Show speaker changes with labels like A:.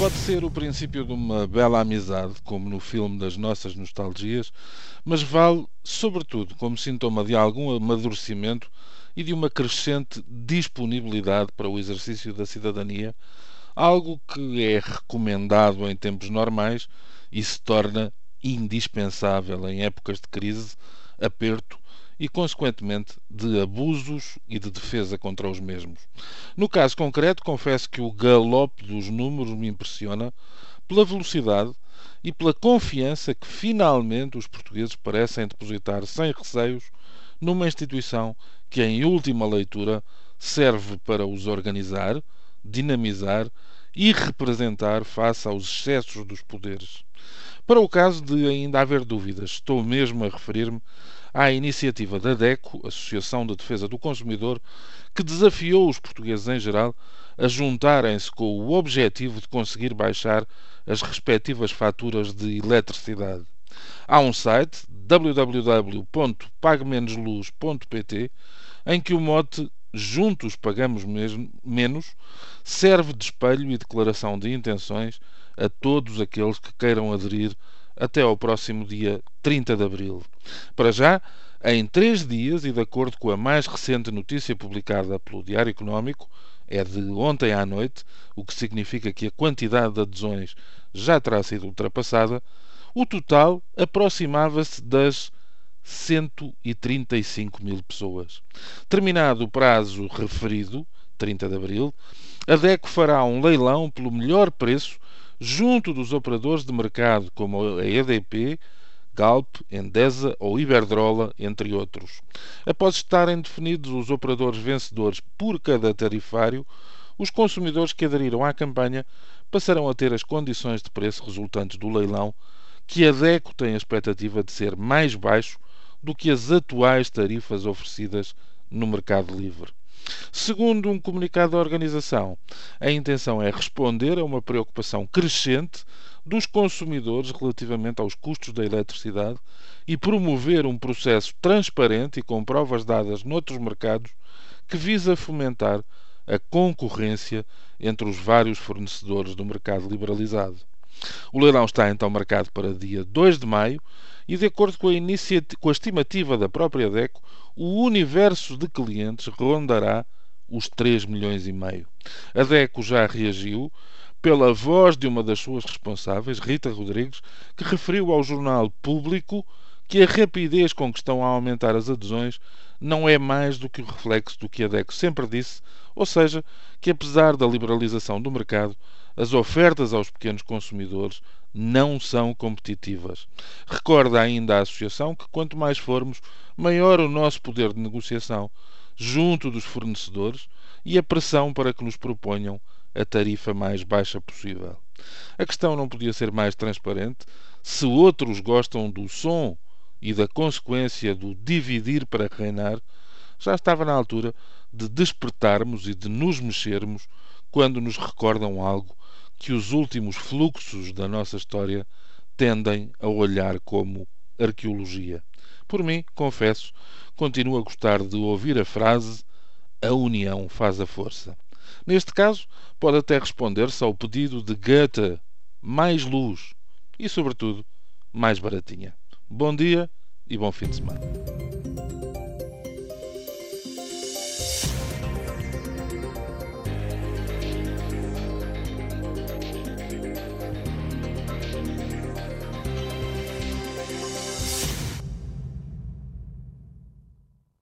A: Pode ser o princípio de uma bela amizade, como no filme das nossas nostalgias, mas vale, sobretudo, como sintoma de algum amadurecimento e de uma crescente disponibilidade para o exercício da cidadania, algo que é recomendado em tempos normais e se torna indispensável em épocas de crise, aperto e, consequentemente, de abusos e de defesa contra os mesmos. No caso concreto, confesso que o galope dos números me impressiona pela velocidade e pela confiança que finalmente os portugueses parecem depositar sem receios numa instituição que, em última leitura, serve para os organizar, dinamizar e representar face aos excessos dos poderes. Para o caso de ainda haver dúvidas, estou mesmo a referir-me à iniciativa da DECO, Associação de Defesa do Consumidor, que desafiou os portugueses em geral a juntarem-se com o objetivo de conseguir baixar as respectivas faturas de eletricidade. Há um site www.paguemenosluz.pt em que o mote Juntos pagamos mesmo, menos serve de espelho e declaração de intenções a todos aqueles que queiram aderir até ao próximo dia 30 de abril. Para já, em três dias, e de acordo com a mais recente notícia publicada pelo Diário Económico, é de ontem à noite, o que significa que a quantidade de adesões já terá sido ultrapassada, o total aproximava-se das 135 mil pessoas. Terminado o prazo referido, 30 de abril, a DECO fará um leilão pelo melhor preço junto dos operadores de mercado como a EDP, Galp, Endesa ou Iberdrola, entre outros. Após estarem definidos os operadores vencedores por cada tarifário, os consumidores que aderiram à campanha passarão a ter as condições de preço resultantes do leilão, que a DECO tem a expectativa de ser mais baixo do que as atuais tarifas oferecidas no mercado livre. Segundo um comunicado da organização, a intenção é responder a uma preocupação crescente dos consumidores relativamente aos custos da eletricidade e promover um processo transparente e com provas dadas noutros mercados que visa fomentar a concorrência entre os vários fornecedores do mercado liberalizado. O leilão está então marcado para dia 2 de maio e, de acordo com a, com a estimativa da própria DECO, o universo de clientes rondará os 3 milhões e meio. A DECO já reagiu pela voz de uma das suas responsáveis, Rita Rodrigues, que referiu ao jornal Público que a rapidez com que estão a aumentar as adesões não é mais do que o reflexo do que a DECO sempre disse, ou seja, que apesar da liberalização do mercado, as ofertas aos pequenos consumidores não são competitivas. Recorda ainda a Associação que quanto mais formos, maior o nosso poder de negociação junto dos fornecedores e a pressão para que nos proponham a tarifa mais baixa possível. A questão não podia ser mais transparente. Se outros gostam do som e da consequência do dividir para reinar, já estava na altura de despertarmos e de nos mexermos quando nos recordam algo que os últimos fluxos da nossa história tendem a olhar como arqueologia. Por mim, confesso, continuo a gostar de ouvir a frase a união faz a força. Neste caso, pode até responder-se ao pedido de Goethe mais luz e, sobretudo, mais baratinha. Bom dia e bom fim de semana.